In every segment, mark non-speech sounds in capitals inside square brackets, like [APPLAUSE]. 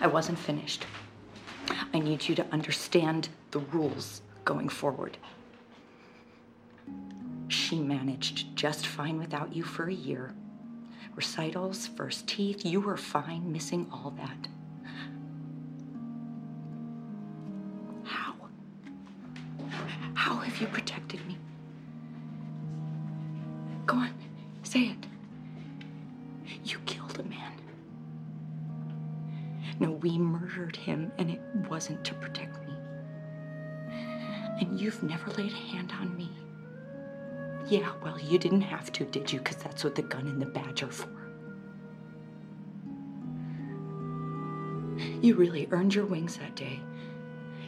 I wasn't finished. I need you to understand the rules going forward. She managed just fine without you for a year. Recitals, first teeth, you were fine missing all that. How? How have you protected me? Go on, say it. No, we murdered him, and it wasn't to protect me. And you've never laid a hand on me. Yeah, well, you didn't have to, did you? Because that's what the gun and the badge are for. You really earned your wings that day,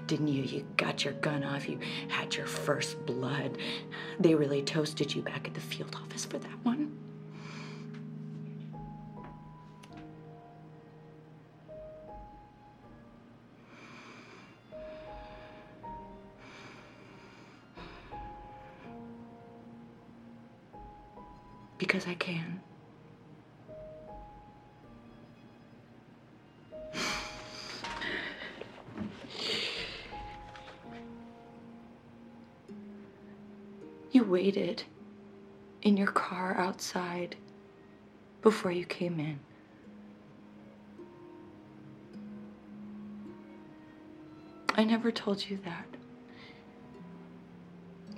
didn't you? You got your gun off, you had your first blood. They really toasted you back at the field office for that one. Because I can. [SIGHS] You waited in your car outside before you came in. I never told you that.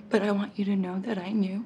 But I want you to know that I knew.